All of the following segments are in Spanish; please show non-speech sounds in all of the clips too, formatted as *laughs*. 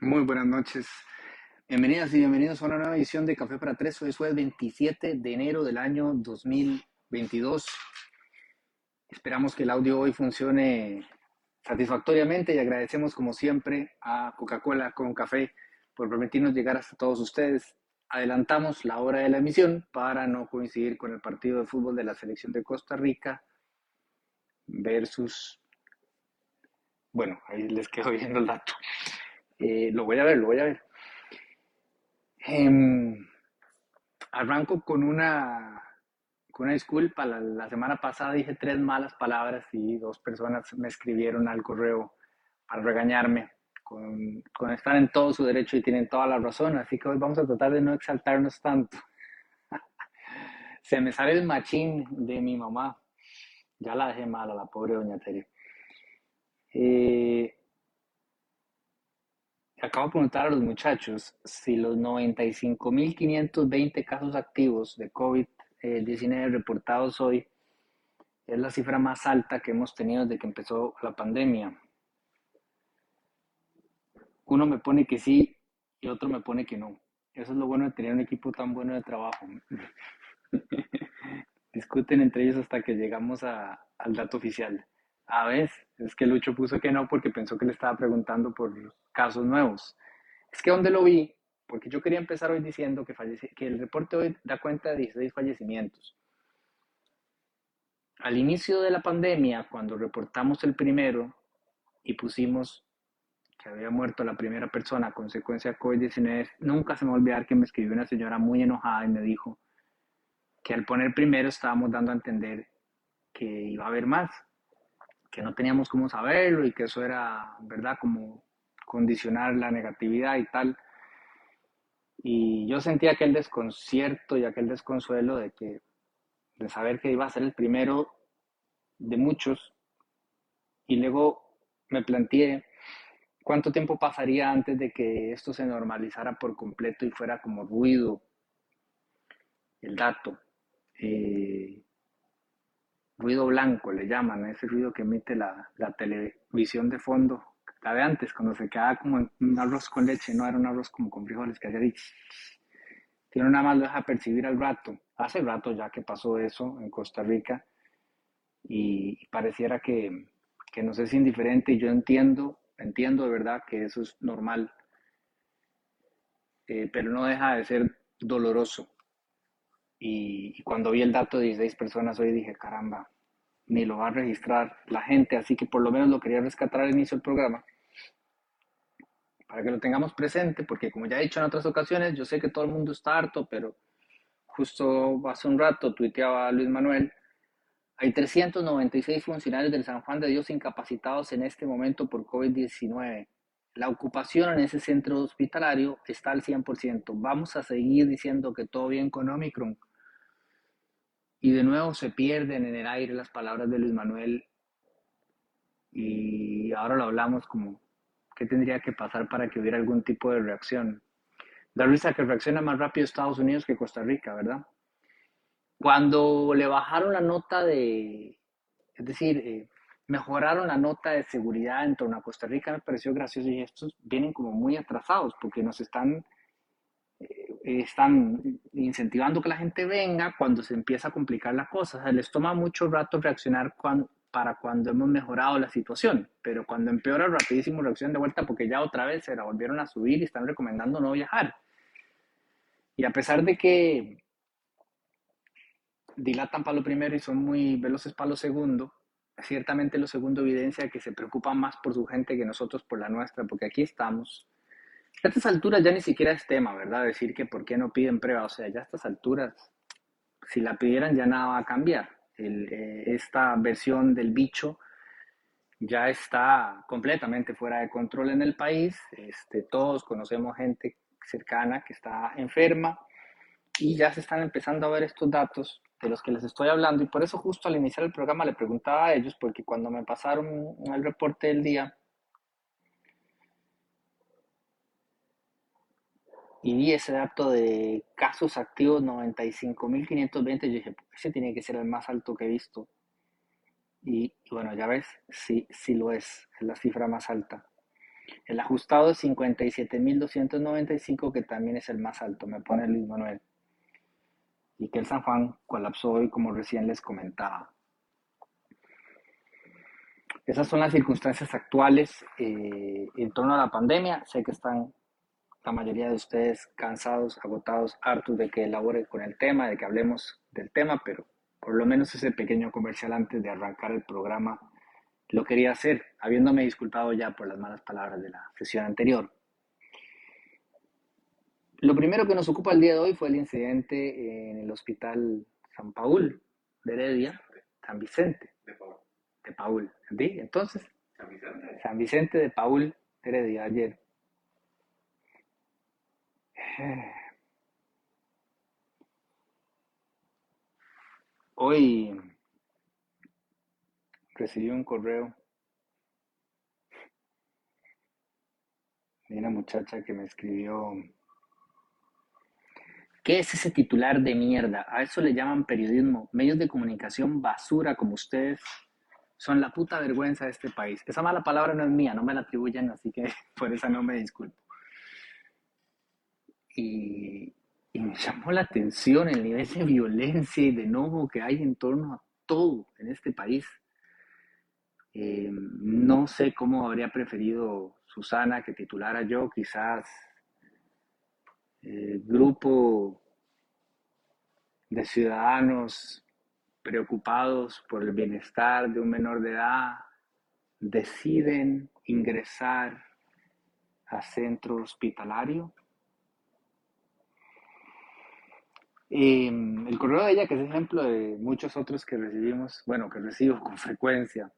Muy buenas noches. Bienvenidas y bienvenidos a una nueva edición de Café para Tres. Hoy es jueves 27 de enero del año 2022. Esperamos que el audio hoy funcione satisfactoriamente y agradecemos como siempre a Coca-Cola con Café por permitirnos llegar hasta todos ustedes. Adelantamos la hora de la emisión para no coincidir con el partido de fútbol de la selección de Costa Rica versus... Bueno, ahí les quedo viendo el dato. Eh, lo voy a ver, lo voy a ver. Em, arranco con una, con una disculpa. La, semana pasada dije tres malas palabras y dos personas me escribieron al correo para regañarme. Con, con estar en todo su derecho y tienen toda la razón. Así que hoy vamos a tratar de no exaltarnos tanto. *laughs* Se me sale el machín de mi mamá. Ya la dejé mal a la pobre doña Tere. Eh, acabo de preguntar a los muchachos si los 95.520 casos activos de COVID-19 reportados hoy es la cifra más alta que hemos tenido desde que empezó la pandemia. Uno me pone que sí y otro me pone que no. Eso es lo bueno de tener un equipo tan bueno de trabajo. *laughs* Discuten entre ellos hasta que llegamos a, al dato oficial. A ver, es que Lucho puso que no porque pensó que le estaba preguntando por casos nuevos. Es que donde lo vi, porque yo quería empezar hoy diciendo que, el reporte hoy da cuenta de 16 fallecimientos. Al inicio de la pandemia, cuando reportamos el primero y pusimos que había muerto la primera persona a consecuencia de COVID-19, nunca se me va a olvidar que me escribió una señora muy enojada y me dijo que al poner primero estábamos dando a entender que iba a haber más que no teníamos cómo saberlo y que eso era, ¿verdad? Como condicionar la negatividad y tal. Y yo sentía aquel desconcierto y aquel desconsuelo de que de saber que iba a ser el primero de muchos y luego me planteé cuánto tiempo pasaría antes de que esto se normalizara por completo y fuera como ruido el dato. Eh, ruido blanco le llaman, ese ruido que emite la, la, televisión de fondo, la de antes, cuando se quedaba como un arroz con leche, no era un arroz como con frijoles, que hacía así, que nada más lo deja percibir al rato. Hace rato ya que pasó eso en Costa Rica y, pareciera que, que nos es indiferente y yo entiendo, entiendo de verdad que eso es normal, eh, pero no deja de ser doloroso y, cuando vi el dato de 16 personas hoy dije, caramba, ni lo va a registrar la gente, así que por lo menos lo quería rescatar al inicio del programa para que lo tengamos presente, porque como ya he dicho en otras ocasiones, yo sé que todo el mundo está harto, pero justo hace un rato tuiteaba Luis Manuel, hay 396 funcionarios del San Juan de Dios incapacitados en este momento por COVID-19. La ocupación en ese centro hospitalario está al 100%. Vamos a seguir diciendo que todo bien con Omicron y de nuevo se pierden en el aire las palabras de Luis Manuel y ahora lo hablamos como qué tendría que pasar para que hubiera algún tipo de reacción. Da risa que reacciona más rápido Estados Unidos que Costa Rica, ¿verdad? Cuando le bajaron la nota de, es decir, eh, mejoraron la nota de seguridad en torno a Costa Rica, me pareció gracioso y estos vienen como muy atrasados porque nos están están incentivando que la gente venga cuando se empieza a complicar la cosa. O sea, les toma mucho rato reaccionar para cuando hemos mejorado la situación, pero cuando empeora rapidísimo reacción de vuelta porque ya otra vez se la volvieron a subir y están recomendando no viajar. Y a pesar de que dilatan para lo primero y son muy veloces para lo segundo, ciertamente lo segundo evidencia que se preocupan más por su gente que nosotros por la nuestra, porque aquí estamos a estas alturas ya ni siquiera es tema, ¿verdad? Decir que por qué no piden prueba. O sea, ya a estas alturas, si la pidieran ya nada va a cambiar. Eh, esta versión del bicho ya está completamente fuera de control en el país. Este, todos conocemos gente cercana que está enferma y ya se están empezando a ver estos datos de los que les estoy hablando. Y por eso justo al iniciar el programa le preguntaba a ellos, porque cuando me pasaron el reporte del día, y vi ese dato de casos activos 95.520, yo dije, ese tiene que ser el más alto que he visto. Y, bueno, ya ves, sí, sí lo es, es la cifra más alta. El ajustado es 57.295, que también es el más alto, me pone Luis Manuel. Y que el San Juan colapsó hoy, como recién les comentaba. Esas son las circunstancias actuales eh, en torno a la pandemia. Sé que están la mayoría de ustedes cansados, agotados, hartos de que elabore con el tema, de que hablemos del tema, pero por lo menos ese pequeño comercial antes de arrancar el programa lo quería hacer, habiéndome disculpado ya por las malas palabras de la sesión anterior. Lo primero que nos ocupa el día de hoy fue el incidente en el hospital San Paul de Heredia, San Vicente. De Paul. De Paul. Entonces, San Vicente. San Vicente de Paul de Heredia ayer. *sighs* Hoy recibí un correo de una muchacha que me escribió, ¿qué es ese titular de mierda? A eso le llaman periodismo, medios de comunicación basura como ustedes son la puta vergüenza de este país. Esa mala palabra no es mía, no me la atribuyen, así que *laughs* por esa no me disculpo. Y, me llamó la atención el nivel de violencia y de enojo que hay en torno a todo en este país. Eh, no sé cómo habría preferido Susana que titulara yo, quizás grupo de ciudadanos preocupados por el bienestar de un menor de edad deciden ingresar a centro hospitalario Em, el correo de ella, que es ejemplo de muchos otros que recibimos, bueno, que recibo con frecuencia,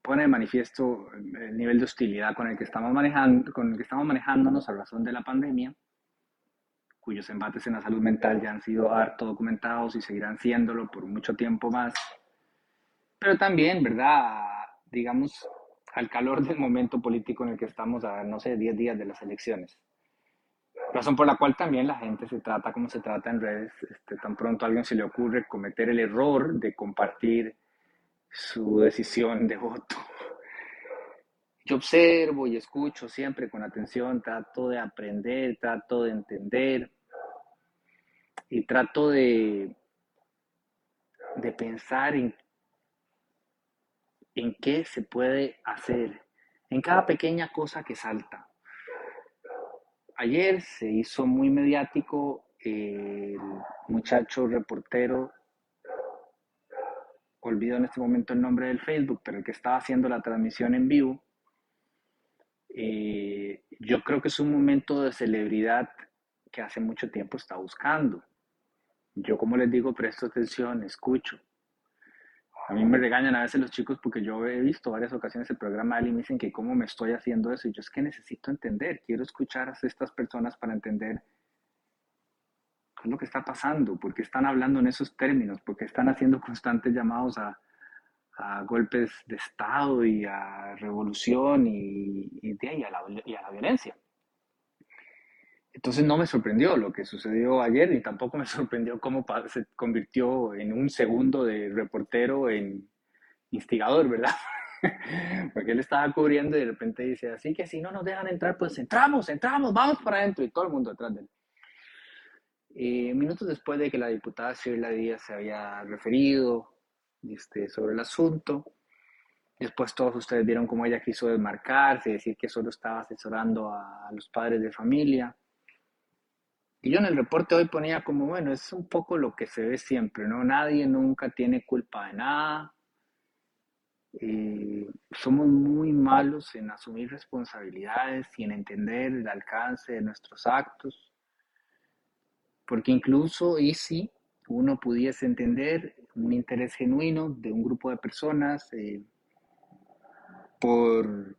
pone de manifiesto el nivel de hostilidad con el que estamos manejando, con el que estamos manejándonos a razón de la pandemia, cuyos embates en la salud mental ya han sido harto documentados y seguirán siéndolo por mucho tiempo más. Pero también, ¿verdad? Digamos, al calor del momento político en el que estamos a, no sé, 10 días de las elecciones. Razón por la cual también la gente se trata como se trata en redes. Este, tan pronto a alguien se le ocurre cometer el error de compartir su decisión de voto. Yo observo y escucho siempre con atención, trato de aprender, trato de entender y trato de, de pensar en, en qué se puede hacer en cada pequeña cosa que salta ayer se hizo muy mediático el muchacho reportero, olvido en este momento el nombre del Facebook, pero el que estaba haciendo la transmisión en vivo. Eh, yo creo que es un momento de celebridad que hace mucho tiempo está buscando. Yo, como les digo, presto atención, escucho. A mí me regañan a veces los chicos porque yo he visto varias ocasiones el programa y me dicen que cómo me estoy haciendo eso. Y yo es que necesito entender, quiero escuchar a estas personas para entender qué es lo que está pasando, por qué están hablando en esos términos, por qué están haciendo constantes llamados a, golpes de Estado y a revolución y, a la, y a la violencia. Entonces no me sorprendió lo que sucedió ayer y tampoco me *laughs* sorprendió cómo se convirtió en un segundo de reportero en instigador, ¿verdad? *laughs* Porque él estaba cubriendo y de repente dice, así que si no nos dejan entrar, pues entramos, entramos, vamos para adentro y todo el mundo detrás de él. Eh, minutos después de que la diputada Shirley Díaz se había referido este, sobre el asunto, después todos ustedes vieron cómo ella quiso desmarcarse, decir que solo estaba asesorando a los padres de familia. Y yo en el reporte hoy ponía como, bueno, es un poco lo que se ve siempre, ¿no? Nadie nunca tiene culpa de nada. Eh, somos muy malos en asumir responsabilidades y en entender el alcance de nuestros actos. Porque incluso, y si uno pudiese entender un interés genuino de un grupo de personas eh, por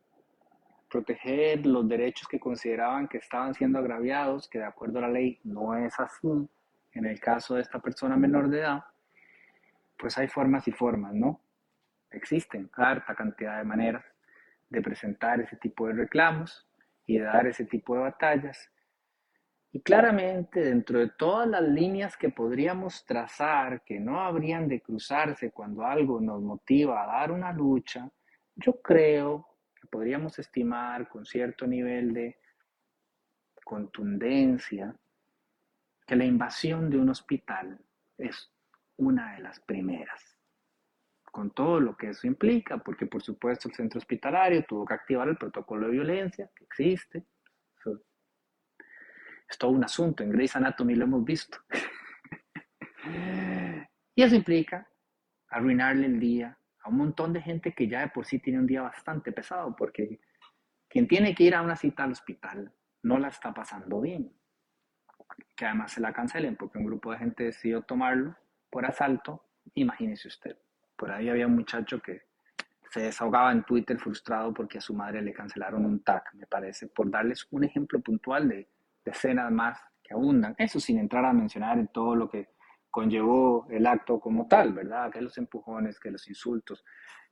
proteger los derechos que consideraban que estaban siendo agraviados, que de acuerdo a la ley no es así, en el caso de esta persona menor de edad, pues hay formas y formas, ¿no? Existen harta cantidad de maneras de presentar ese tipo de reclamos y de dar ese tipo de batallas. Y claramente dentro de todas las líneas que podríamos trazar, que no habrían de cruzarse cuando algo nos motiva a dar una lucha, yo creo podríamos estimar con cierto nivel de contundencia que la invasión de un hospital es una de las primeras, con todo lo que eso implica, porque por supuesto el centro hospitalario tuvo que activar el protocolo de violencia que existe. es todo un asunto, en Grey's Anatomy lo hemos visto. *laughs* y eso implica arruinarle el día a un montón de gente que ya de por sí tiene un día bastante pesado, porque quien tiene que ir a una cita al hospital no la está pasando bien. Que además se la cancelen porque un grupo de gente decidió tomarlo por asalto, imagínese usted. Por ahí había un muchacho que se desahogaba en Twitter frustrado porque a su madre le cancelaron un tag, me parece, por darles un ejemplo puntual de, de escenas más que abundan. Eso sin entrar a mencionar en todo lo que conllevó el acto como tal, ¿verdad? Que los empujones, que los insultos.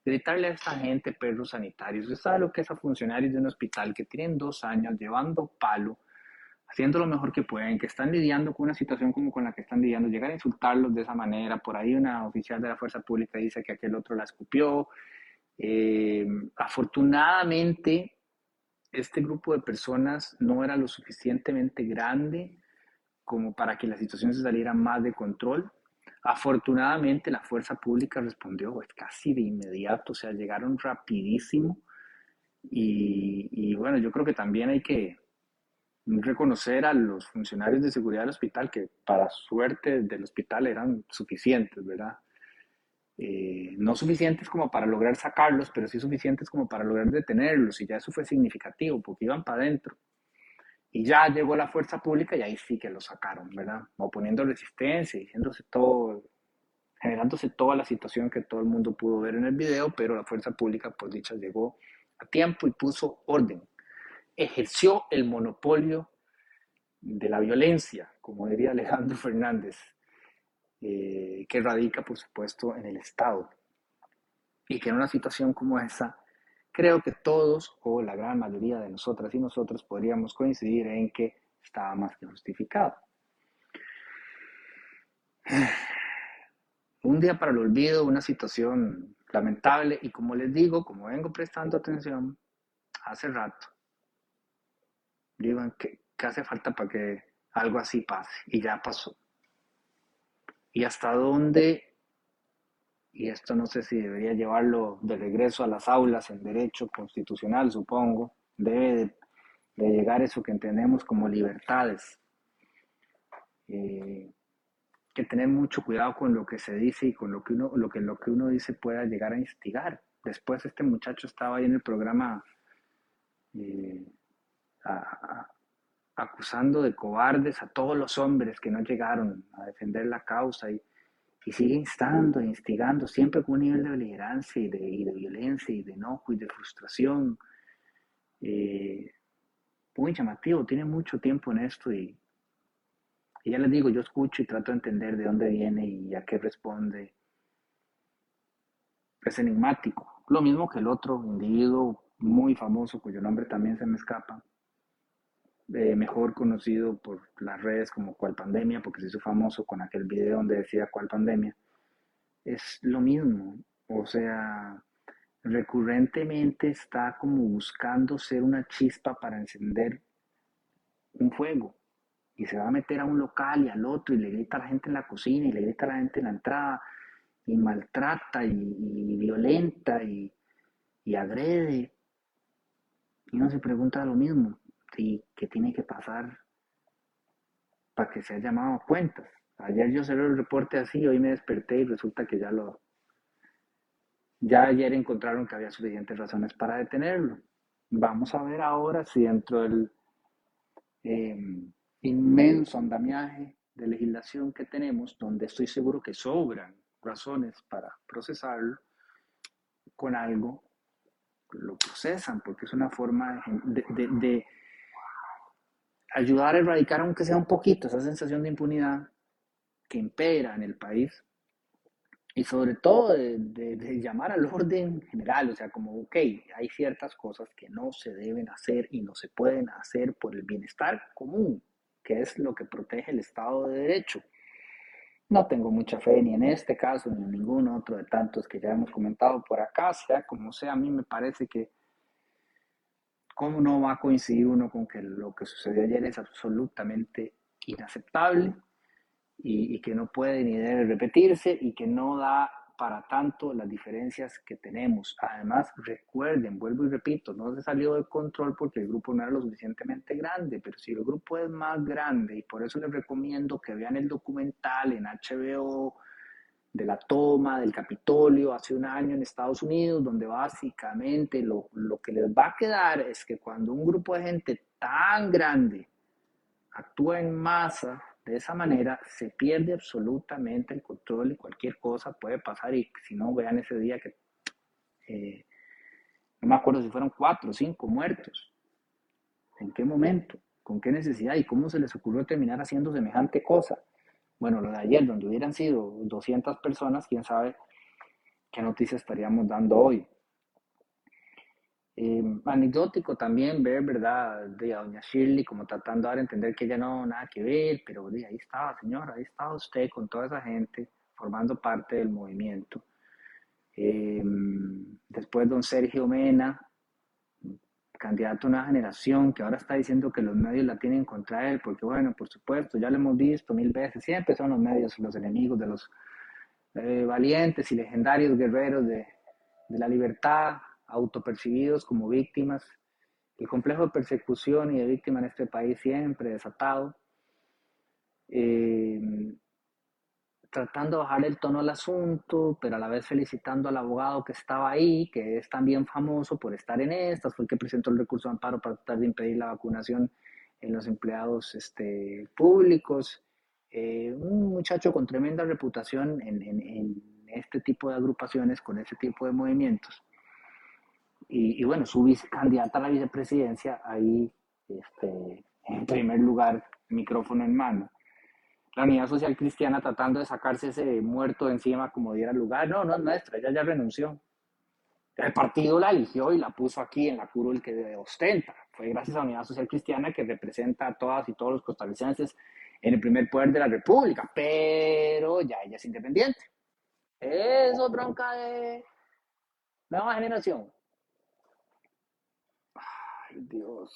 Gritarle a esta gente, perros sanitarios. Usted sabe lo que es a funcionarios de un hospital que tienen dos años llevando palo haciendo lo mejor que pueden, que están lidiando con una situación como con la que están lidiando, llegar a insultarlos de esa manera. Por ahí una oficial de la fuerza pública dice que aquel otro la escupió. Eh, afortunadamente, este grupo de personas no era lo suficientemente grande como para que la situación se saliera más de control. Afortunadamente, la fuerza pública respondió casi de inmediato, o sea, llegaron rapidísimo. Y, y bueno, yo creo que también hay que, reconocer a los funcionarios de seguridad del hospital que para suerte del hospital eran suficientes, ¿verdad? Eh, no suficientes como para lograr sacarlos, pero sí suficientes como para lograr detenerlos y ya eso fue significativo porque iban para adentro. Y ya llegó la fuerza pública y ahí sí que lo sacaron, ¿verdad? Oponiendo resistencia, diciéndose todo, generándose toda la situación que todo el mundo pudo ver en el video, pero la fuerza pública, pues dicha, llegó a tiempo y puso orden ejerció el monopolio de la violencia, como diría Alejandro *laughs* Fernández, eh, que radica, por supuesto, en el Estado. Y que en una situación como esa, creo que todos, o la gran mayoría de nosotras y nosotros, podríamos coincidir en que estaba más que justificado. Un día para el olvido, una situación lamentable, y como les digo, como vengo prestando atención hace rato, digan que, hace falta para que algo así pase y ya pasó. Y hasta dónde, y esto no sé si debería llevarlo de regreso a las aulas en derecho constitucional, supongo, debe de, llegar eso que entendemos como libertades. Eh, que tener mucho cuidado con lo que se dice y con lo que uno, lo que, lo que uno dice pueda llegar a instigar. Después este muchacho estaba ahí en el programa eh, acusando de cobardes a todos los hombres que no llegaron a defender la causa y, sigue instando instigando siempre con un nivel de beligerancia y de, de violencia y de enojo y de frustración. Eh, muy llamativo, tiene mucho tiempo en esto y, y ya les digo, yo escucho y trato de entender de dónde viene y a qué responde. Es enigmático. Lo mismo que el otro individuo muy famoso cuyo nombre también se me escapa, eh, mejor conocido por las redes como Cual Pandemia, porque se hizo famoso con aquel video donde decía Cual Pandemia, es lo mismo. O sea, recurrentemente está como buscando ser una chispa para encender un fuego. Y se va a meter a un local y al otro y le grita a la gente en la cocina y le grita a la gente en la entrada y maltrata y, violenta y, y agrede. Y uno se pregunta lo mismo y qué tiene que pasar para que sea llamado a cuentas. Ayer yo cerré el reporte así, hoy me desperté y resulta que ya lo... Ya ayer encontraron que había suficientes razones para detenerlo. Vamos a ver ahora si dentro del em, inmenso andamiaje de legislación que tenemos, donde estoy seguro que sobran razones para procesarlo, con algo lo procesan, porque es una forma de ayudar a erradicar, aunque sea un poquito, esa sensación de impunidad que impera en el país y sobre todo de, llamar al orden general, o sea, como, ok, hay ciertas cosas que no se deben hacer y no se pueden hacer por el bienestar común, que es lo que protege el Estado de Derecho. No tengo mucha fe ni en este caso ni en ningún otro de tantos que ya hemos comentado por acá, sea como sea, a mí me parece que ¿cómo no va a coincidir uno con que lo que sucedió ayer es absolutamente inaceptable y, y que no puede ni debe repetirse y que no da para tanto las diferencias que tenemos. Además, recuerden, vuelvo y repito, no se salió de control porque el grupo no era lo suficientemente grande, pero si el grupo es más grande, y por eso les recomiendo que vean el documental en HBO de la toma del Capitolio hace un año en Estados Unidos, donde básicamente lo, lo que les va a quedar es que cuando un grupo de gente tan grande actúa en masa, de esa manera se pierde absolutamente el control y cualquier cosa puede pasar y si no vean ese día que eh, no me acuerdo si fueron cuatro o cinco muertos. ¿En qué momento? ¿Con qué necesidad? ¿Y cómo se les ocurrió terminar haciendo semejante cosa? Bueno, lo de ayer, donde hubieran sido 200 personas, quién sabe qué noticias estaríamos dando hoy. Eh, anecdótico también ver, ¿verdad?, de a doña Shirley como tratando de dar a entender que ella no, nada que ver, pero de ahí estaba, señora, ahí estaba usted con toda esa gente formando parte del movimiento. Eh, después don Sergio Mena, candidato a una generación que ahora está diciendo que los medios la tienen contra él, porque bueno, por supuesto, ya lo hemos visto mil veces, siempre son los medios los enemigos de los eh, valientes y legendarios guerreros de, de la libertad, autopercibidos como víctimas. El complejo de persecución y de víctima en este país siempre desatado. Eh, tratando de bajar el tono al asunto, pero a la vez felicitando al abogado que estaba ahí, que es también famoso por estar en estas, fue el que presentó el recurso de amparo para tratar de impedir la vacunación en los empleados este, públicos. Eh, un muchacho con tremenda reputación en, en, este tipo de agrupaciones, con ese tipo de movimientos y, bueno, su candidata a la vicepresidencia ahí, este, en primer lugar, micrófono en mano. La Unidad Social Cristiana tratando de sacarse ese muerto de encima como diera lugar. No, no es nuestra, ella ya renunció. El partido la eligió y la puso aquí en la curul que ostenta. Fue gracias a la Unidad Social Cristiana que representa a todas y todos los costarricenses en el primer poder de la República, pero ya ella es independiente. Eso bronca de nueva generación. Dios.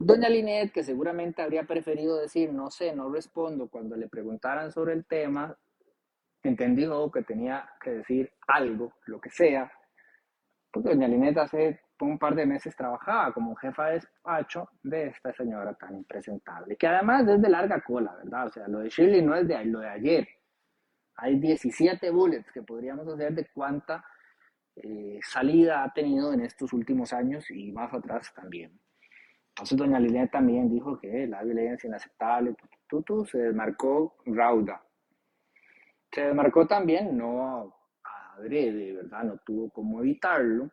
Doña Linet, que seguramente habría preferido decir, no sé, no respondo, cuando le preguntaran sobre el tema, entendió que tenía que decir algo, lo que sea, porque doña Linet hace un par de meses trabajaba como jefa de despacho de esta señora tan impresentable, que además es de larga cola, ¿verdad? O sea, lo de Shirley no es de lo de ayer. Hay 17 bullets que podríamos hacer de cuánta eh, salida ha tenido en estos últimos años y más atrás también. Entonces doña Liliana también dijo que la violencia inaceptable, tutu, se desmarcó rauda. Se desmarcó también, no adrede, ¿verdad? No tuvo cómo evitarlo,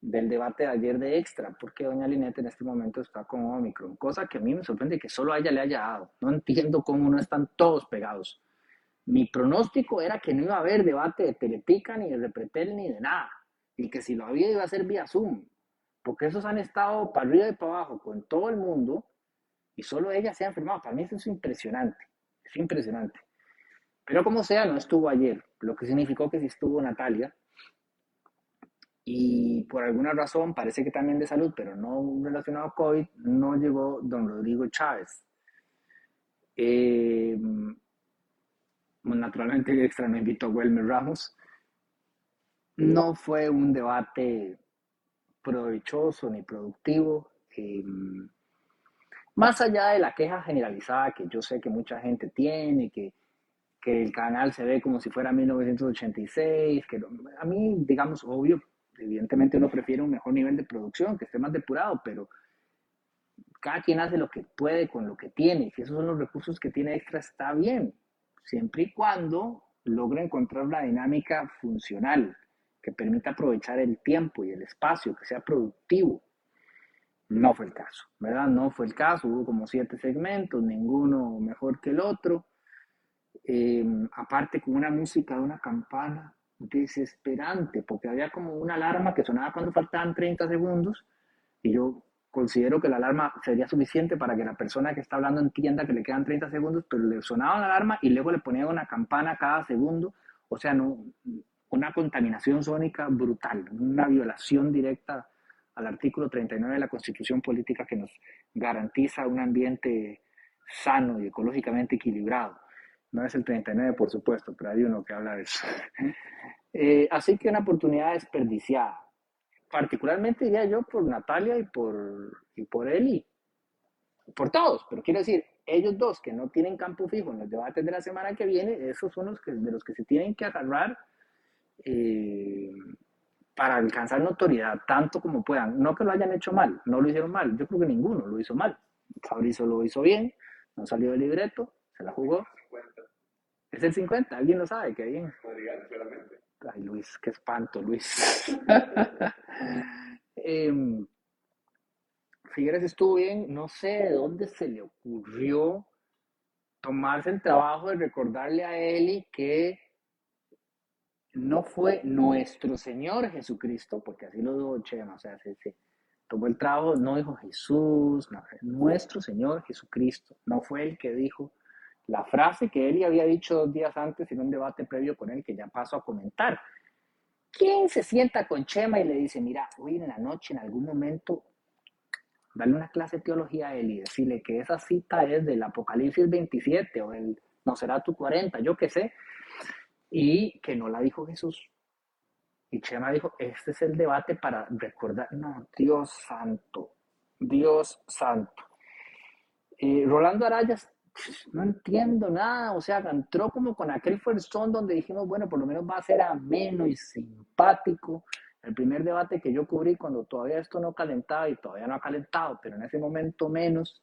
del debate de ayer de Extra, porque doña Linette en este momento está con Omicron, cosa que a mí me sorprende que solo a ella le haya dado. No entiendo cómo no están todos pegados. Mi pronóstico era que no iba a haber debate de Telepica, ni de Repretel, ni de nada y que si lo había iba a ser vía Zoom, porque esos han estado para arriba y para abajo con todo el mundo y solo ella se ha enfermado. Para mí eso es impresionante, es impresionante. Pero como sea, no estuvo ayer, lo que significó que sí estuvo Natalia. Y por alguna razón, parece que también de salud, pero no relacionado a COVID, no llegó don Rodrigo Chávez. Eh, naturalmente, extra no invitó a Welmer Ramos no fue un debate provechoso ni productivo. Em, más allá de la queja generalizada que yo sé que mucha gente tiene, que, que el canal se ve como si fuera 1986, que a mí, digamos, obvio, evidentemente uno prefiere un mejor nivel de producción, que esté más depurado, pero cada quien hace lo que puede con lo que tiene. Si esos son los recursos que tiene extra, está bien, siempre y cuando logre encontrar una dinámica funcional que permita aprovechar el tiempo y el espacio, que sea productivo. No fue el caso, ¿verdad? No fue el caso. Hubo como siete segmentos, ninguno mejor que el otro. Em, aparte con una música de una campana desesperante, porque había como una alarma que sonaba cuando faltaban 30 segundos y yo considero que la alarma sería suficiente para que la persona que está hablando entienda que le quedan 30 segundos, pero le sonaba la alarma y luego le ponía una campana cada segundo, o sea, no, una contaminación sónica brutal, una violación directa al artículo 39 de la Constitución Política que nos garantiza un ambiente sano y ecológicamente equilibrado. No es el 39, por supuesto, pero hay uno que habla de eso. *laughs* Eh, así que una oportunidad desperdiciada. Particularmente diría yo por Natalia y por, y por Eli. Por todos, pero quiero decir, ellos dos que no tienen campo fijo en los debates de la semana que viene, esos son los que, de los que se tienen que agarrar eh, para alcanzar notoriedad tanto como puedan. No que lo hayan hecho mal, no lo hicieron mal, yo creo que ninguno lo hizo mal. Fabrizio lo hizo bien, no salió del libreto, se la jugó. Es el 50, alguien lo sabe, qué bien. Ay, Luis, qué espanto, Luis. *laughs* eh, Figueres estuvo bien, no sé de dónde se le ocurrió tomarse el trabajo de recordarle a Eli que no fue nuestro Señor Jesucristo, porque así lo dijo Chema, o sea, se, tomó el trabajo, no dijo Jesús, nuestro Señor Jesucristo, no fue el que dijo la frase que él había dicho dos días antes en un debate previo con él que ya paso a comentar. ¿Quién se sienta con Chema y le dice, mira, hoy en la noche, en algún momento, dale una clase de teología a él y decirle que esa cita es del Apocalipsis 27 o el No será tu 40, yo qué sé, y que no la dijo Jesús. Y Chema dijo, este es el debate para recordar, no, Dios santo, Dios santo. Eh, Rolando Arayas, no entiendo nada, o sea, entró como con aquel fuerzón donde dijimos, bueno, por lo menos va a ser ameno y simpático. El primer debate que yo cubrí cuando todavía esto no calentaba y todavía no ha calentado, pero en ese momento menos,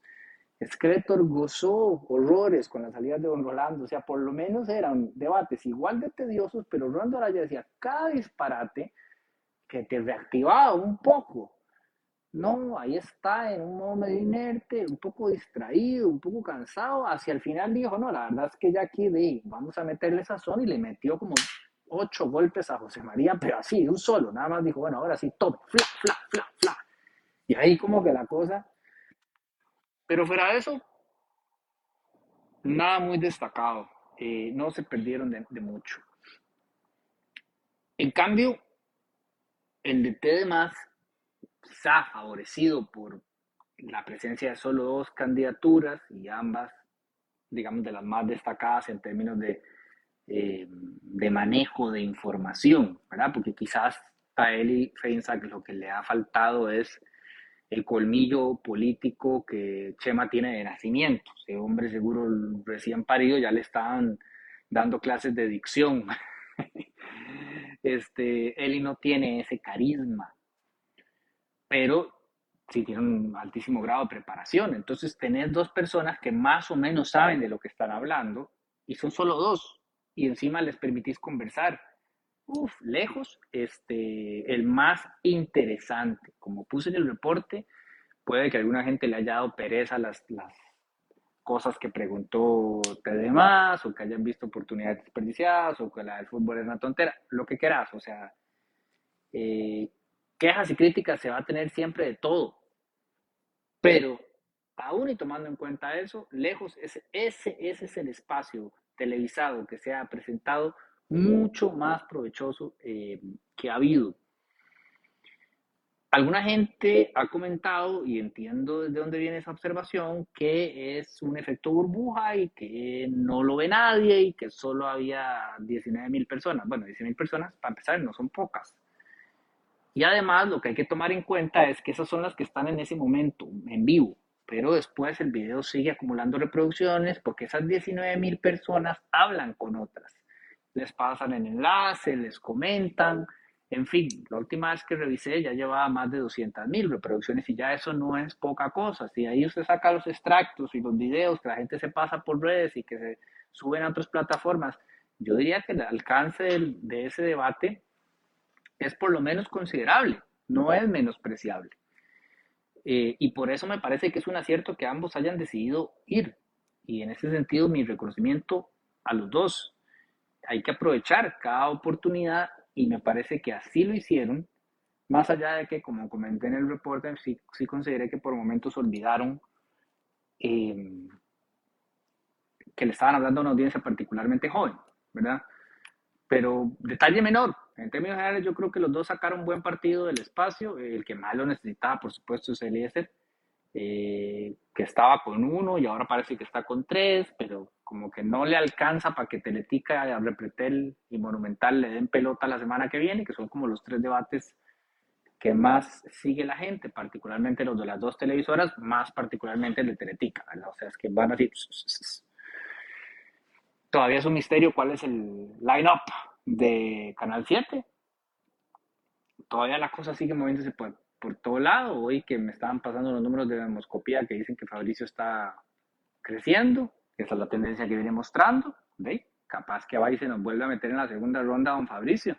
Scretor gozó horrores con las salidas de Don Rolando, o sea, por lo menos eran debates igual de tediosos, pero Rolando Araya decía cada disparate que te reactivaba un poco. No, ahí está en un modo medio inerte, un poco distraído, un poco cansado. Hacia el final dijo, no, la verdad es que ya aquí de, vamos a meterle sazón y le metió como ocho golpes a José María, pero así, de un solo. Nada más dijo, bueno, ahora sí, top, fla, fla, fla, fla. Y ahí como que la cosa pero fuera de eso, nada muy destacado. Eh, no se perdieron de, mucho. En cambio, el de más ha favorecido por la presencia de solo dos candidaturas y ambas, digamos, de las más destacadas en términos de, eh, de manejo de información, ¿verdad? Porque quizás a Eli Feinsack lo que le ha faltado es el colmillo político que Chema tiene de nacimiento. Ese hombre seguro recién parido ya le estaban dando clases de dicción. *laughs* Este, Eli no tiene ese carisma, pero sí tiene un altísimo grado de preparación. Entonces, tenés dos personas que más o menos saben de lo que están hablando y son solo dos y encima les permitís conversar uf, lejos, este, el más interesante. Como puse en el reporte, puede que alguna gente le haya dado pereza las, las cosas que preguntó más o que hayan visto oportunidades desperdiciadas, o que la del fútbol es una tontera, lo que quieras, o sea, eh, quejas y críticas se va a tener siempre de todo, pero aún y tomando en cuenta eso, lejos, ese, ese, ese es el espacio televisado que se ha presentado mucho más provechoso eh, que ha habido. Alguna gente ha comentado, y entiendo desde dónde viene esa observación, que es un efecto burbuja y que no lo ve nadie y que solo había 19 mil personas. Bueno, 19 mil personas, para empezar, no son pocas. Y además, lo que hay que tomar en cuenta es que esas son las que están en ese momento, en vivo. Pero después el video sigue acumulando reproducciones porque esas 19 mil personas hablan con otras les pasan el enlace, les comentan, en fin, la última vez que revisé ya llevaba más de 200 mil reproducciones y ya eso no es poca cosa. Si ahí usted saca los extractos y los videos que la gente se pasa por redes y que se suben a otras plataformas, yo diría que el alcance de ese debate es por lo menos considerable, no es menospreciable. Eh, y por eso me parece que es un acierto que ambos hayan decidido ir. Y en ese sentido, mi reconocimiento a los dos hay que aprovechar cada oportunidad y me parece que así lo hicieron, más allá de que, como comenté en el reporte, sí, sí consideré que por momentos olvidaron em, que le estaban hablando a una audiencia particularmente joven, ¿verdad? Pero detalle menor, En términos generales, yo creo que los dos sacaron buen partido del espacio. El que más lo necesitaba, por supuesto, es Eliezer, eh, que estaba con uno y ahora parece que está con tres, pero como que no le alcanza para que Teletica, Repretel y Monumental le den pelota la semana que viene, que son como los tres debates que más sigue la gente, particularmente los de las dos televisoras, más particularmente el de Teletica, O sea, es que van así. Todavía es un misterio cuál es el line-up de Canal 7. Todavía la cosa sigue moviéndose por, por todo lado. Hoy que me estaban pasando los números de demoscopía que dicen que Fabricio está creciendo, esa es la tendencia que viene mostrando. ¿Ve? Capaz que va y se nos vuelve a meter en la segunda ronda don Fabricio.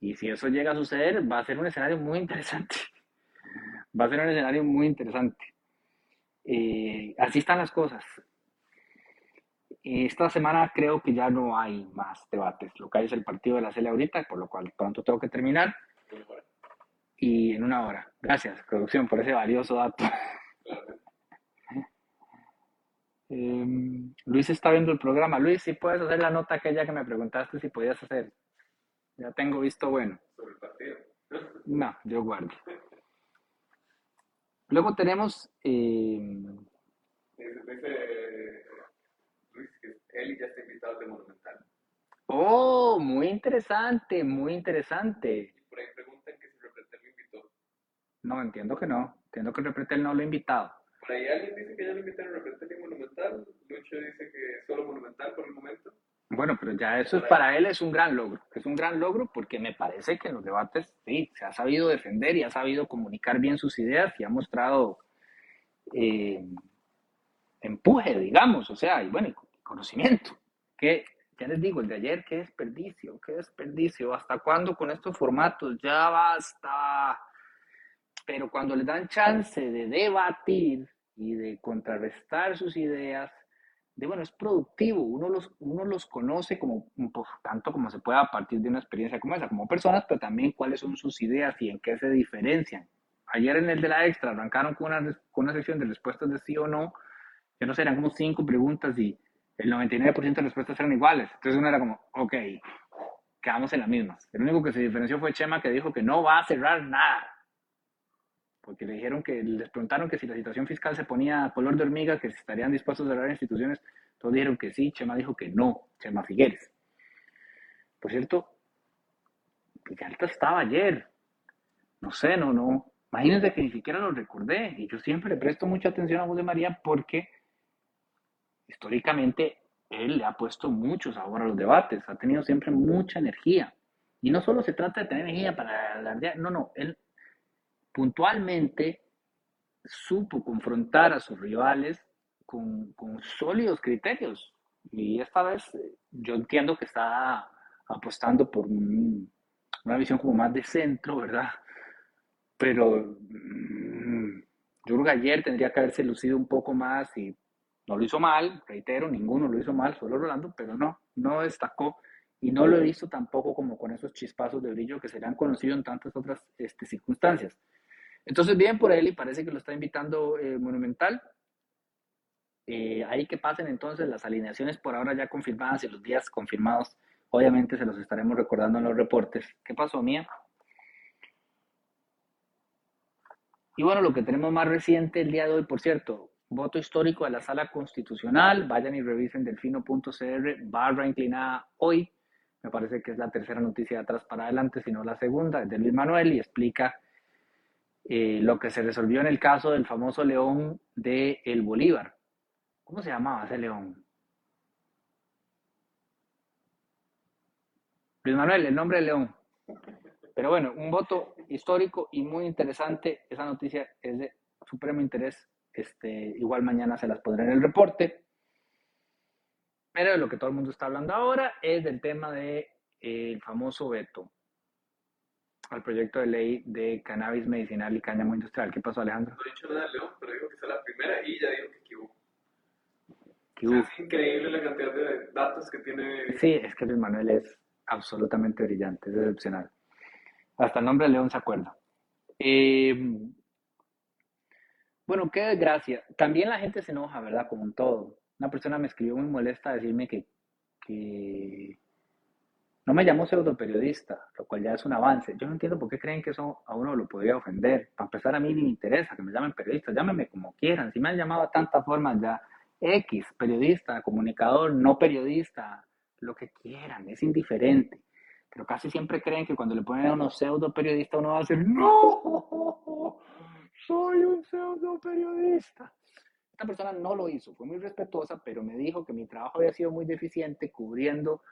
Y si eso llega a suceder, va a ser un escenario muy interesante. *laughs* Va a ser un escenario muy interesante. Eh, así están las cosas. Esta semana creo que ya no hay más debates. Lo que hay es el partido de la CELE ahorita, por lo cual pronto tengo que terminar. Y en una hora. Gracias, producción, por ese valioso dato. *laughs* Em, Luis está viendo el programa. Luis, si puedes hacer la nota aquella que me preguntaste si podías hacer. Ya tengo visto bueno. ¿Sobre el partido? No, yo guardo. Luego tenemos. Eh... Dice, Luis que él ya está invitado de Monumental. Oh, muy interesante, muy interesante. Por ahí que si Repretel lo invitó. No, entiendo que no. Entiendo que Repretel no lo ha invitado. Por ahí alguien dice que ya lo invitaron a Repretel y Monumental. Lucho dice que solo Monumental por el momento. Bueno, pero ya eso es, para él es un gran logro. Es un gran logro porque me parece que en los debates sí, se ha sabido defender y ha sabido comunicar bien sus ideas y ha mostrado eh, empuje, digamos, o sea, y bueno, conocimiento. Que ya les digo, el de ayer, qué desperdicio, qué desperdicio. ¿Hasta cuándo con estos formatos? Ya basta. Pero cuando le dan chance de debatir y de contrarrestar sus ideas, de bueno, es productivo, uno los, uno los conoce como pues, tanto como se pueda a partir de una experiencia como esa, como personas, pero también cuáles son sus ideas y en qué se diferencian. Ayer en el de la extra arrancaron con una, con una sección de respuestas de sí o no, que no sé, eran como cinco preguntas y el 99% de respuestas eran iguales. Entonces uno era como, ok, quedamos en las mismas. El único que se diferenció fue Chema que dijo que no va a cerrar nada porque le dijeron que les preguntaron que si la situación fiscal se ponía a color de hormiga, que estarían dispuestos a cerrar instituciones, todos dijeron que sí, Chema dijo que no, Chema Figueres. Por cierto, Villalta estaba ayer, no sé, no, no, imagínense que ni siquiera lo recordé, y yo siempre le presto mucha atención a José María porque históricamente él le ha puesto mucho sabor a los debates, ha tenido siempre mucha energía. Y no solo se trata de tener energía para alardear, no, no, él puntualmente supo confrontar a sus rivales con, sólidos criterios. Y esta vez eh, yo entiendo que está apostando por una visión como más de centro, ¿verdad? Pero mm, yo creo que ayer tendría que haberse lucido un poco más y no lo hizo mal, reitero, ninguno lo hizo mal, solo Rolando, pero no, no destacó y no lo hizo tampoco como con esos chispazos de brillo que se le han conocido en tantas otras este, circunstancias. Entonces, bien por él y parece que lo está invitando eh, Monumental. Eh, ahí que pasen entonces las alineaciones por ahora ya confirmadas y los días confirmados. Obviamente se los estaremos recordando en los reportes. ¿Qué pasó, Mía? Y bueno, lo que tenemos más reciente el día de hoy, por cierto, voto histórico de la sala constitucional. Vayan y revisen delfino.cr barra inclinada hoy. Me parece que es la tercera noticia de atrás para adelante, sino la segunda, es de Luis Manuel y explica eh, lo que se resolvió en el caso del famoso león de El Bolívar. ¿Cómo se llamaba ese león? Luis Manuel, el nombre del león. Pero bueno, un voto histórico y muy interesante. Esa noticia es de supremo interés. Este, igual mañana se las pondré en el reporte. Pero lo que todo el mundo está hablando ahora es del tema del de, eh, famoso veto al proyecto de ley de cannabis medicinal y cáñamo industrial. ¿Qué pasó, Alejandro? No he dicho nada León, pero digo que es la primera y ya digo que equivoco. es increíble la cantidad de datos que tiene. Sí, es que Luis Manuel es absolutamente brillante, es excepcional. Hasta el nombre de León se acuerda. Eh, bueno, qué desgracia. También la gente se enoja, ¿verdad? Como en todo. Una persona me escribió muy molesta a decirme que, que No me llamo pseudo periodista, lo cual ya es un avance. Yo no entiendo por qué creen que eso a uno lo podría ofender. Para empezar, a mí ni me interesa que me llamen periodista, llámenme como quieran. Si me han llamado a tantas formas ya, X, periodista, comunicador, no periodista, lo que quieran, es indiferente. Pero casi siempre creen que cuando le ponen a uno pseudo periodista, uno va a decir, no, soy un pseudo periodista. Esta persona no lo hizo, fue muy respetuosa, pero me dijo que mi trabajo había sido muy deficiente cubriendo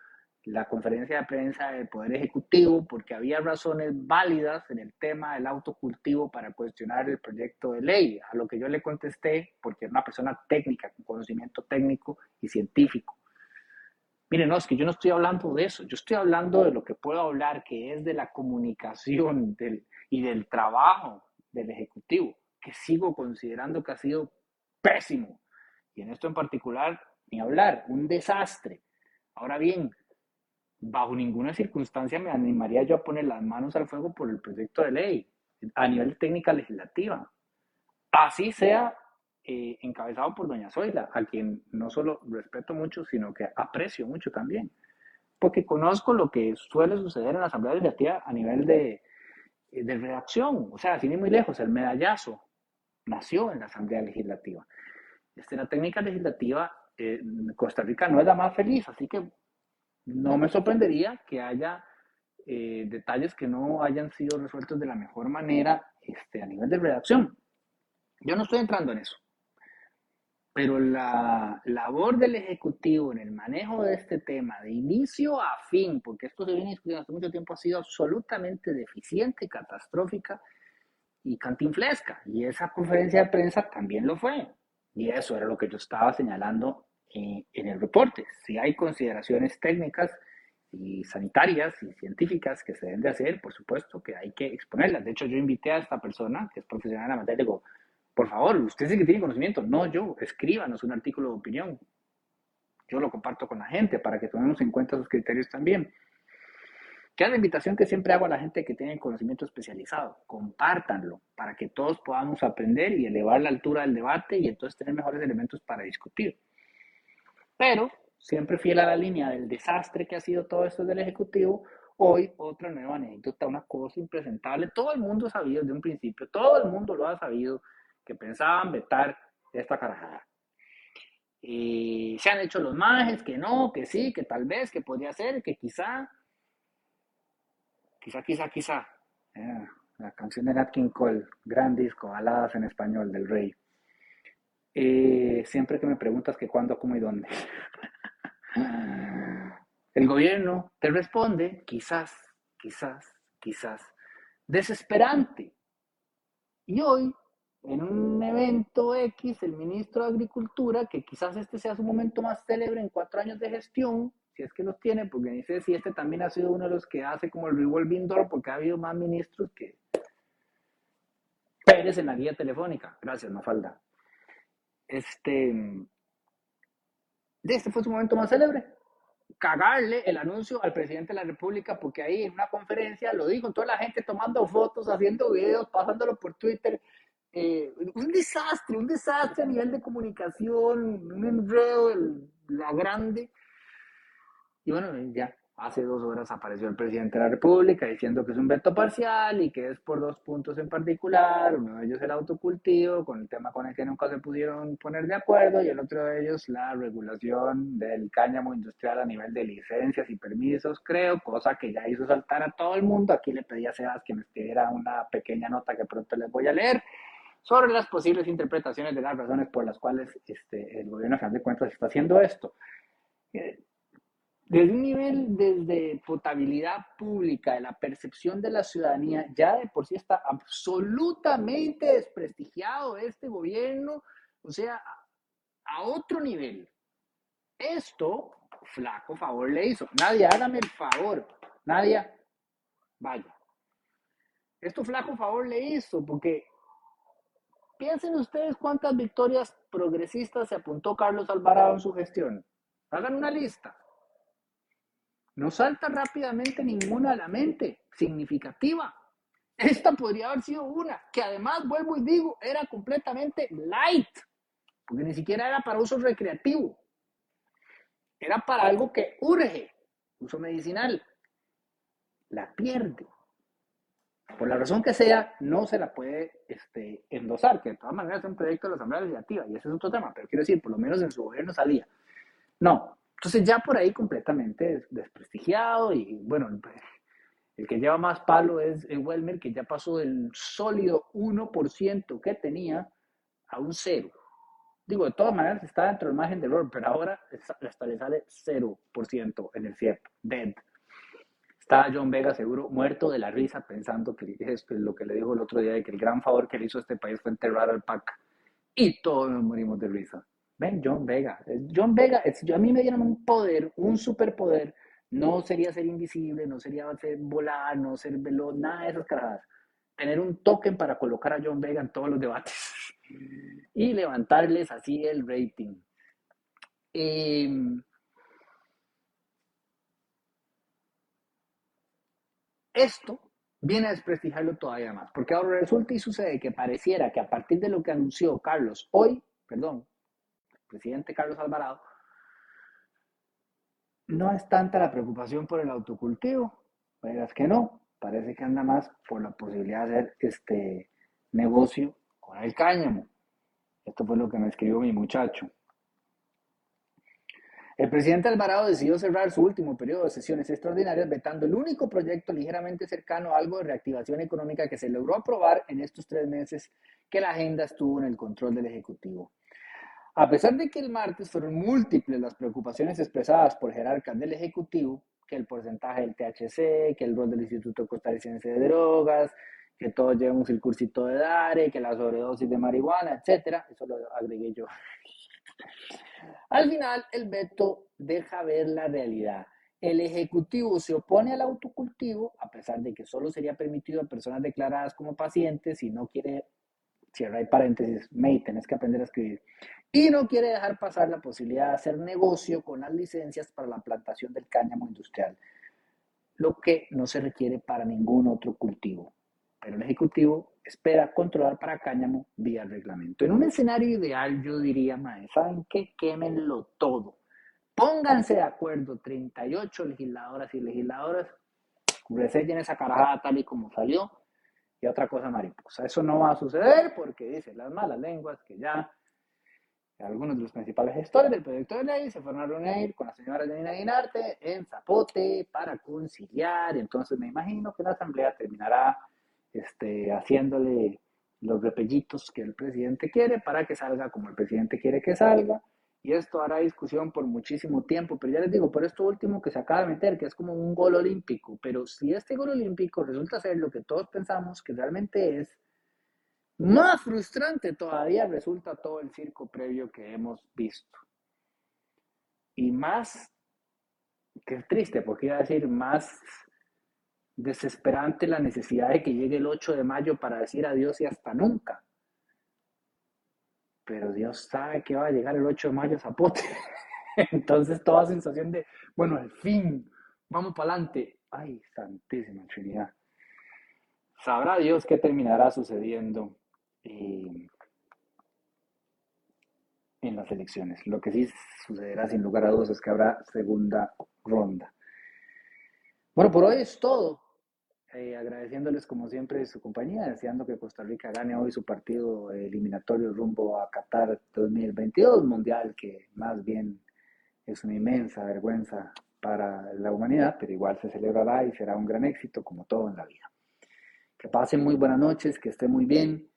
la conferencia de prensa del Poder Ejecutivo porque había razones válidas en el tema del autocultivo para cuestionar el proyecto de ley, a lo que yo le contesté porque era una persona técnica, con conocimiento técnico y científico. Miren, no, es que yo no estoy hablando de eso, yo estoy hablando de lo que puedo hablar, que es de la comunicación del, y del trabajo del Ejecutivo, que sigo considerando que ha sido pésimo. Y en esto en particular, ni hablar, un desastre. Ahora bien, bajo ninguna circunstancia me animaría yo a poner las manos al fuego por el proyecto de ley a nivel técnica legislativa. Así sea eh, encabezado por doña Zoila, a quien no solo respeto mucho, sino que aprecio mucho también, porque conozco lo que suele suceder en la Asamblea Legislativa a nivel de, eh, de redacción, o sea, sin ir muy lejos, el medallazo nació en la Asamblea Legislativa. Este, la técnica legislativa en Costa Rica no es la más feliz, así que no me sorprendería que haya eh, detalles que no hayan sido resueltos de la mejor manera este, a nivel de redacción. Yo no estoy entrando en eso. Pero la labor del Ejecutivo en el manejo de este tema, de inicio a fin, porque esto se viene discutiendo hace mucho tiempo, ha sido absolutamente deficiente, catastrófica y cantinflesca. Y esa conferencia de prensa también lo fue. Y eso era lo que yo estaba señalando en el reporte. Si hay consideraciones técnicas y sanitarias y científicas que se deben de hacer, por supuesto que hay que exponerlas. De hecho, yo invité a esta persona, que es profesional en la materia, digo, por favor, usted sí que tiene conocimiento, no yo, escríbanos un artículo de opinión. Yo lo comparto con la gente para que tomemos en cuenta sus criterios también. Que es la invitación que siempre hago a la gente que tiene conocimiento especializado. Compártanlo para que todos podamos aprender y elevar la altura del debate y entonces tener mejores elementos para discutir. Pero, siempre fiel a la línea del desastre que ha sido todo esto del Ejecutivo, hoy otra nueva anécdota, una cosa impresentable. Todo el mundo sabido desde un principio, todo el mundo lo ha sabido, que pensaban vetar esta carajada. Y se han hecho los majes, que no, que sí, que tal vez, que podría ser, que quizá, quizá, quizá, quizá. Eh, la canción de Nat King Cole, gran disco, baladas en español del rey. Eh, siempre que me preguntas que cuándo, cómo y dónde. *laughs* El gobierno te responde, quizás, quizás, quizás, desesperante. Y hoy, en un evento X, el ministro de Agricultura, que quizás este sea su momento más célebre en cuatro años de gestión, si es que los tiene, porque dice si este también ha sido uno de los que hace como el revolving door, porque ha habido más ministros que Pérez en la guía telefónica. Gracias, Mafalda este, este fue su momento más célebre. Cagarle el anuncio al presidente de la República, porque ahí en una conferencia lo dijo, toda la gente tomando fotos, haciendo videos, pasándolo por Twitter. Eh, un desastre, un desastre a nivel de comunicación, un enredo, la grande. Y bueno, ya, hace dos horas apareció el presidente de la República diciendo que es un veto parcial y que es por dos puntos en particular, uno de ellos el autocultivo, con el tema con el que nunca se pudieron poner de acuerdo, y el otro de ellos la regulación del cáñamo industrial a nivel de licencias y permisos, creo, cosa que ya hizo saltar a todo el mundo. Aquí le pedí a Sebas que me escribiera una pequeña nota que pronto les voy a leer sobre las posibles interpretaciones de las razones por las cuales este, el gobierno, a fin de cuentas, está haciendo esto. Eh, desde un nivel desde potabilidad pública, de la percepción de la ciudadanía, ya de por sí está absolutamente desprestigiado este gobierno, o sea, a otro nivel. Esto, flaco favor le hizo. Nadie, hágame el favor. Nadie, vaya. Esto flaco favor le hizo, porque piensen ustedes cuántas victorias progresistas se apuntó Carlos Alvarado en su gestión. Hagan una lista. No salta rápidamente ninguna a la mente significativa. Esta podría haber sido una, que además, vuelvo y digo, era completamente light, porque ni siquiera era para uso recreativo. Era para algo que urge, uso medicinal. la pierde. Por la razón que sea, no se la puede este, endosar, que de todas maneras es un proyecto de la Asamblea Legislativa, y ese es otro tema, pero quiero decir, por lo menos en su gobierno salía. No, entonces ya por ahí completamente desprestigiado, y bueno, el que lleva más palo es el Welmer, que ya pasó del sólido 1% que tenía a un cero. Digo, de todas maneras está dentro del margen de error, pero ahora hasta le sale 0% en el CIEP, dead. Está John Vega seguro muerto de la risa pensando que es lo que le dijo el otro día de que el gran favor que le hizo este país fue enterrar al PAC. Y todos nos morimos de risa. Ven, John Vega. John Vega, a mí me dieron un poder, un superpoder. No sería ser invisible, no sería ser volar, no ser veloz, nada de esas carajadas. Tener un token para colocar a John Vega en todos los debates *laughs* y levantarles así el rating. Eh, Esto viene a desprestigiarlo todavía más, porque ahora resulta y sucede que pareciera que a partir de lo que anunció Carlos hoy, perdón, presidente Carlos Alvarado, no es tanta la preocupación por el autocultivo, verás que no, parece que anda más por la posibilidad de hacer este negocio con el cáñamo. Esto fue lo que me escribió mi muchacho. El presidente Alvarado decidió cerrar su último periodo de sesiones extraordinarias vetando el único proyecto ligeramente cercano a algo de reactivación económica que se logró aprobar en estos tres meses que la agenda estuvo en el control del Ejecutivo. A pesar de que el martes fueron múltiples las preocupaciones expresadas por jerarcas del Ejecutivo, que el porcentaje del THC, que el rol del Instituto Costarricense de Drogas, que todos llevamos el cursito de DARE, que la sobredosis de marihuana, etcétera, eso lo agregué yo. Al final, el veto deja ver la realidad. El Ejecutivo se opone al autocultivo, a pesar de que solo sería permitido a personas declaradas como pacientes y no quiere, cierra y paréntesis, May, tenés que aprender a escribir, y no quiere dejar pasar la posibilidad de hacer negocio con las licencias para la plantación del cáñamo industrial, lo que no se requiere para ningún otro cultivo. Pero el Ejecutivo espera controlar para cáñamo vía reglamento. En un escenario ideal, yo diría, mae, ¿saben qué? Quémenlo todo. Pónganse de acuerdo, 38 legisladoras y legisladoras, resellen esa carajada tal y como salió, y otra cosa mariposa. Eso no va a suceder porque dicen las malas lenguas que ya algunos de los principales gestores del proyecto de ley se fueron a reunir con la señora Janina Guinarte en Zapote para conciliar. Entonces me imagino que la asamblea terminará este, haciéndole los repellitos que el presidente quiere para que salga como el presidente quiere que salga. Y esto hará discusión por muchísimo tiempo. Pero ya les digo, por esto último que se acaba de meter, que es como un gol olímpico. Pero si este gol olímpico resulta ser lo que todos pensamos que realmente es, más frustrante todavía resulta todo el circo previo que hemos visto. Y más, que triste, porque iba a decir más desesperante la necesidad de que llegue el 8 de mayo para decir adiós y hasta nunca. Pero Dios sabe que va a llegar el 8 de mayo a Zapote. *laughs* Entonces toda sensación de, bueno, al fin, vamos para adelante. Ay, santísima Trinidad. Sabrá Dios qué terminará sucediendo eh, en las elecciones. Lo que sí sucederá sin lugar a dudas es que habrá segunda ronda. Bueno, por hoy es todo. Eh, agradeciéndoles como siempre su compañía, deseando que Costa Rica gane hoy su partido eliminatorio rumbo a Qatar 2022, mundial que más bien es una inmensa vergüenza para la humanidad, pero igual se celebrará y será un gran éxito como todo en la vida. Que pasen muy buenas noches, que estén muy bien.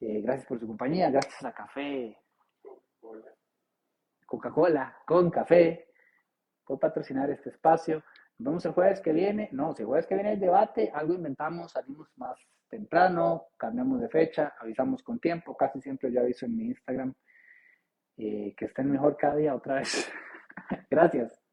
Eh, gracias por su compañía, gracias a Café Coca-Cola con café por patrocinar este espacio. Nos vemos el jueves que viene. No, si el jueves que viene el debate, algo inventamos, salimos más temprano, cambiamos de fecha, avisamos con tiempo. Casi siempre yo aviso en mi Instagram. Eh, que estén mejor cada día otra vez. *laughs* Gracias.